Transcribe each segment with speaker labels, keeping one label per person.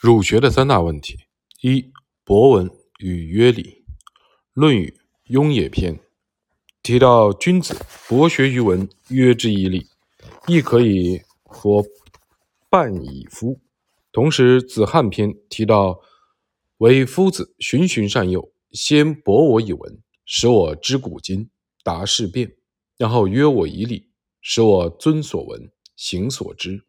Speaker 1: 儒学的三大问题：一、博文与约礼。《论语·雍也篇》提到，君子博学于文，约之以礼，亦可以说半以夫。同时，《子罕篇》提到，为夫子循循善诱，先博我以文，使我知古今，达事变，然后约我以礼，使我遵所闻，行所知。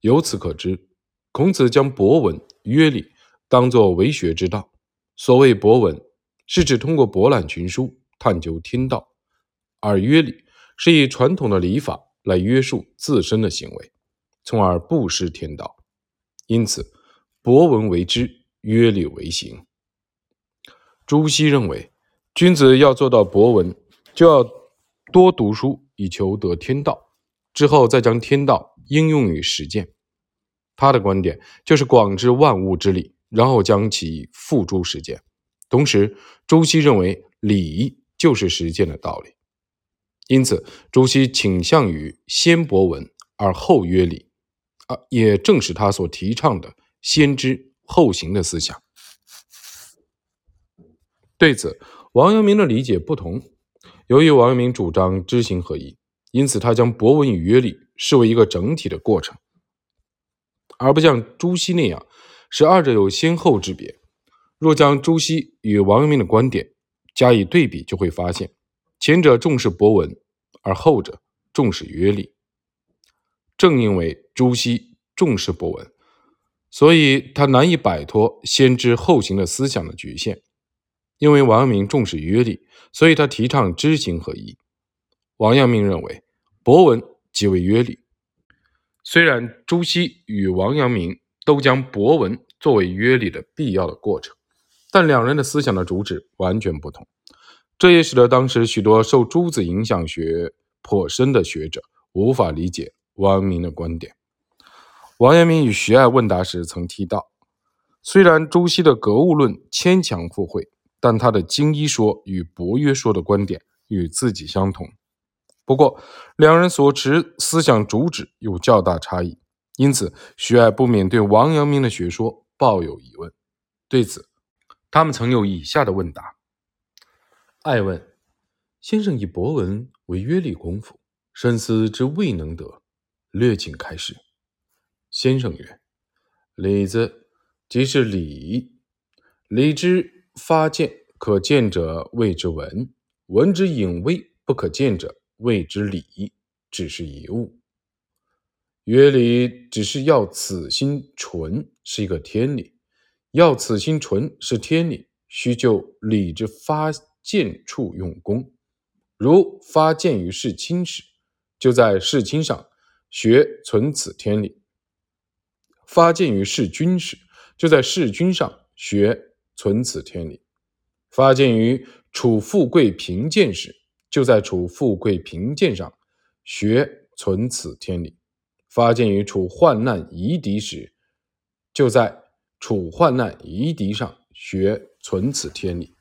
Speaker 1: 由此可知。孔子将博文、约礼当作为学之道。所谓博文，是指通过博览群书探究天道；而约礼是以传统的礼法来约束自身的行为，从而不失天道。因此，博文为知，约礼为行。朱熹认为，君子要做到博文，就要多读书，以求得天道，之后再将天道应用于实践。他的观点就是广知万物之理，然后将其付诸实践。同时，朱熹认为礼就是实践的道理，因此朱熹倾向于先博文而后约礼，啊，也正是他所提倡的先知后行的思想。对此，王阳明的理解不同。由于王阳明主张知行合一，因此他将博文与约礼视为一个整体的过程。而不像朱熹那样，使二者有先后之别。若将朱熹与王阳明的观点加以对比，就会发现，前者重视博文，而后者重视约礼。正因为朱熹重视博文，所以他难以摆脱先知后行的思想的局限；因为王阳明重视约礼，所以他提倡知行合一。王阳明认为，博文即为约礼。虽然朱熹与王阳明都将博文作为约礼的必要的过程，但两人的思想的主旨完全不同。这也使得当时许多受朱子影响学颇深的学者无法理解王阳明的观点。王阳明与徐爱问答时曾提到，虽然朱熹的格物论牵强附会，但他的经一说与博约说的观点与自己相同。不过，两人所持思想主旨有较大差异，因此徐爱不免对王阳明的学说抱有疑问。对此，他们曾有以下的问答：爱问先生以博文为约礼功夫，深思之未能得，略请开示。先生曰：礼字即是礼，礼之发见可见者谓之文，文之隐微不可见者。谓之礼，只是一物。曰礼只是要此心纯，是一个天理。要此心纯是天理，须就礼之发见处用功。如发见于事亲时，就在事亲上学存此天理；发见于事君时，就在事君上学存此天理；发见于处富贵贫贱时。就在处富贵贫贱上学存此天理，发见于处患难夷敌时，就在处患难夷敌上学存此天理。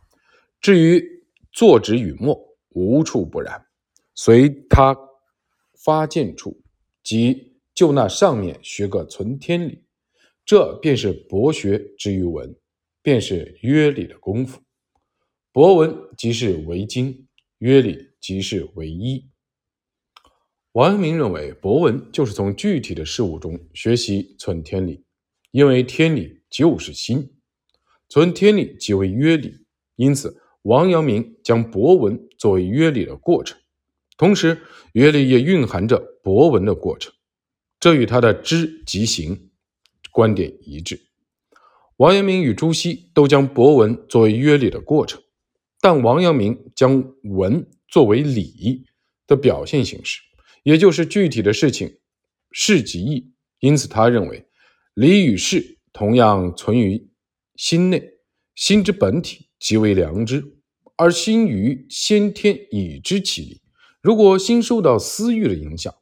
Speaker 1: 至于坐止与默，无处不然，随他发见处，即就那上面学个存天理，这便是博学之于文，便是约礼的功夫。博文即是为经。约礼即是唯一。王阳明认为，博文就是从具体的事物中学习存天理，因为天理就是心，存天理即为约礼。因此，王阳明将博文作为约礼的过程，同时约礼也蕴含着博文的过程，这与他的知即行观点一致。王阳明与朱熹都将博文作为约礼的过程。但王阳明将文作为礼的表现形式，也就是具体的事情，事即义。因此，他认为礼与事同样存于心内，心之本体即为良知，而心于先天已知其理。如果心受到私欲的影响，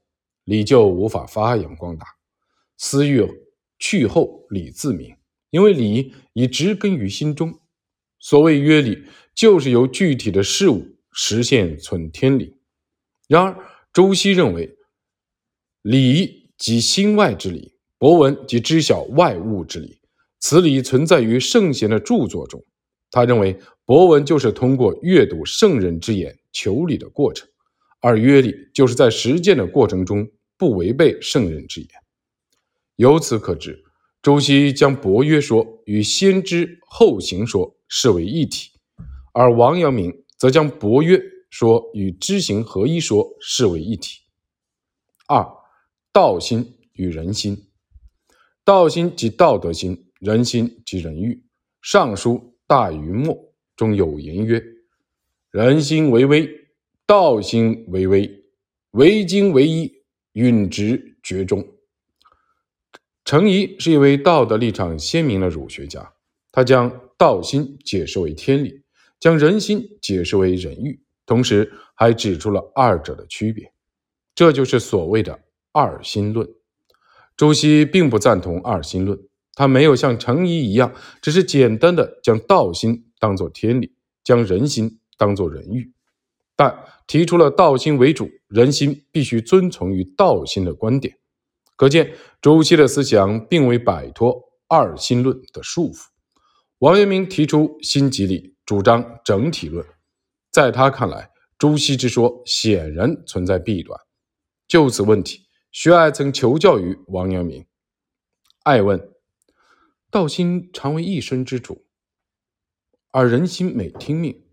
Speaker 1: 理就无法发扬光大。私欲去后，理自明，因为理已植根于心中。所谓约礼，就是由具体的事物实现存天理。然而，周熹认为，礼即心外之理，博文即知晓外物之理。此理存在于圣贤的著作中。他认为博文就是通过阅读圣人之言求理的过程，而约理就是在实践的过程中不违背圣人之言。由此可知，周熙将博约说与先知后行说视为一体，而王阳明则将博约说与知行合一说视为一体。二，道心与人心。道心即道德心，人心即人欲。《尚书·大禹谟》中有言曰：“人心为微，道心为微，为精为一，允直绝中。”程颐是一位道德立场鲜明的儒学家，他将道心解释为天理，将人心解释为人欲，同时还指出了二者的区别，这就是所谓的二心论。朱熹并不赞同二心论，他没有像程颐一样，只是简单的将道心当作天理，将人心当作人欲，但提出了道心为主，人心必须遵从于道心的观点。可见朱熹的思想并未摆脱二心论的束缚。王阳明提出心即理，主张整体论，在他看来，朱熹之说显然存在弊端。就此问题。徐爱曾求教于王阳明，爱问：“道心常为一身之主，而人心每听命。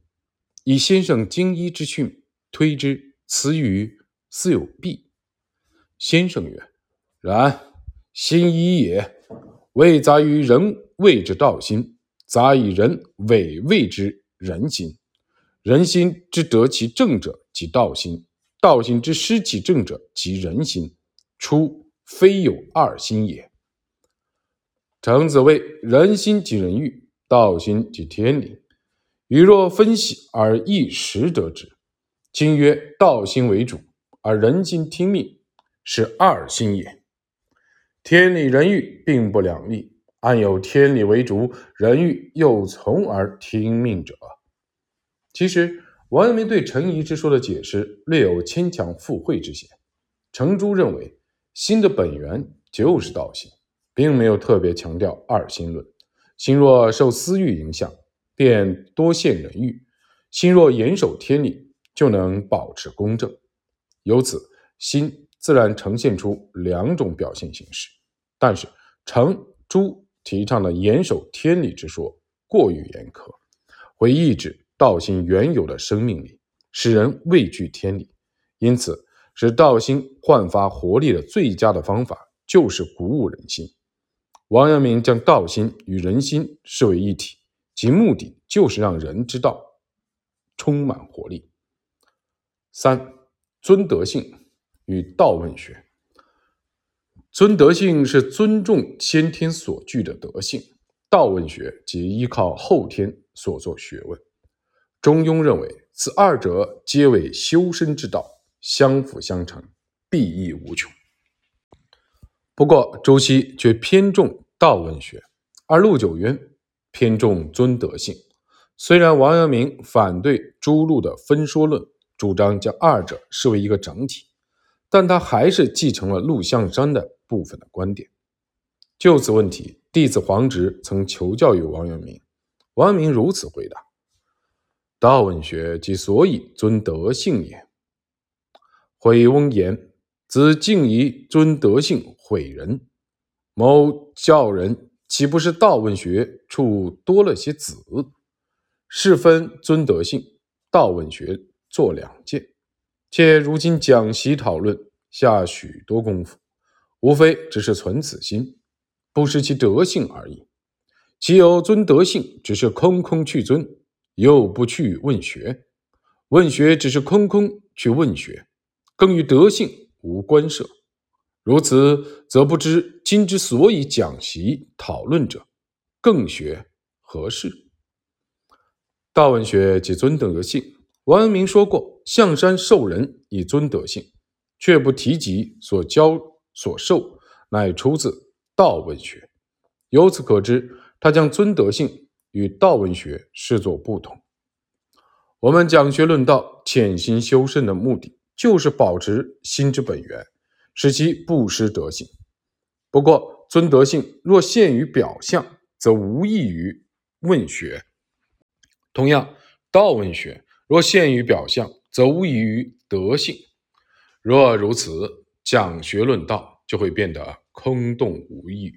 Speaker 1: 以先生经医之训推之，此语似有弊。”先生曰：“然，心一也，未杂于人谓之道心，杂以人伪谓之人心。人心之得其正者，即道心；道心之失其正者，即人心。”初非有二心也。程子谓：人心即人欲，道心即天理。予若分析而一时得之。今曰道心为主，而人心听命，是二心也。天理人欲并不两立，安有天理为主，人欲又从而听命者？其实，王阳明对程颐之说的解释略有牵强附会之嫌。程朱认为。心的本源就是道心，并没有特别强调二心论。心若受私欲影响，便多陷人欲；心若严守天理，就能保持公正。由此，心自然呈现出两种表现形式。但是，程朱提倡的严守天理之说过于严苛，会抑制道心原有的生命力，使人畏惧天理。因此。使道心焕发活力的最佳的方法，就是鼓舞人心。王阳明将道心与人心视为一体，其目的就是让人之道充满活力。三尊德性与道问学。尊德性是尊重先天所具的德性，道问学即依靠后天所作学问。中庸认为，此二者皆为修身之道。相辅相成，裨益无穷。不过，朱熹却偏重道问学，而陆九渊偏重尊德性。虽然王阳明反对朱陆的分说论，主张将二者视为一个整体，但他还是继承了陆象山的部分的观点。就此问题，弟子黄直曾求教于王阳明，王阳明如此回答：“道问学即所以尊德性也。”毁翁言：“子敬以尊德性毁人，某教人岂不是道问学处多了些子？是分尊德性、道问学做两件。且如今讲习讨论下许多功夫，无非只是存此心，不失其德性而已。岂有尊德性只是空空去尊，又不去问学？问学只是空空去问学？”更与德性无关涉，如此，则不知今之所以讲习讨论者，更学何事？道文学即尊德性。王阳明说过：“象山授人以尊德性”，却不提及所教所受，乃出自道问学，由此可知，他将尊德性与道问学视作不同。我们讲学论道，潜心修身的目的就是保持心之本源，使其不失德性。不过尊德性若限于表象，则无异于问学。同样，道问学若限于表象，则无异于德性。若如此。讲学论道就会变得空洞无益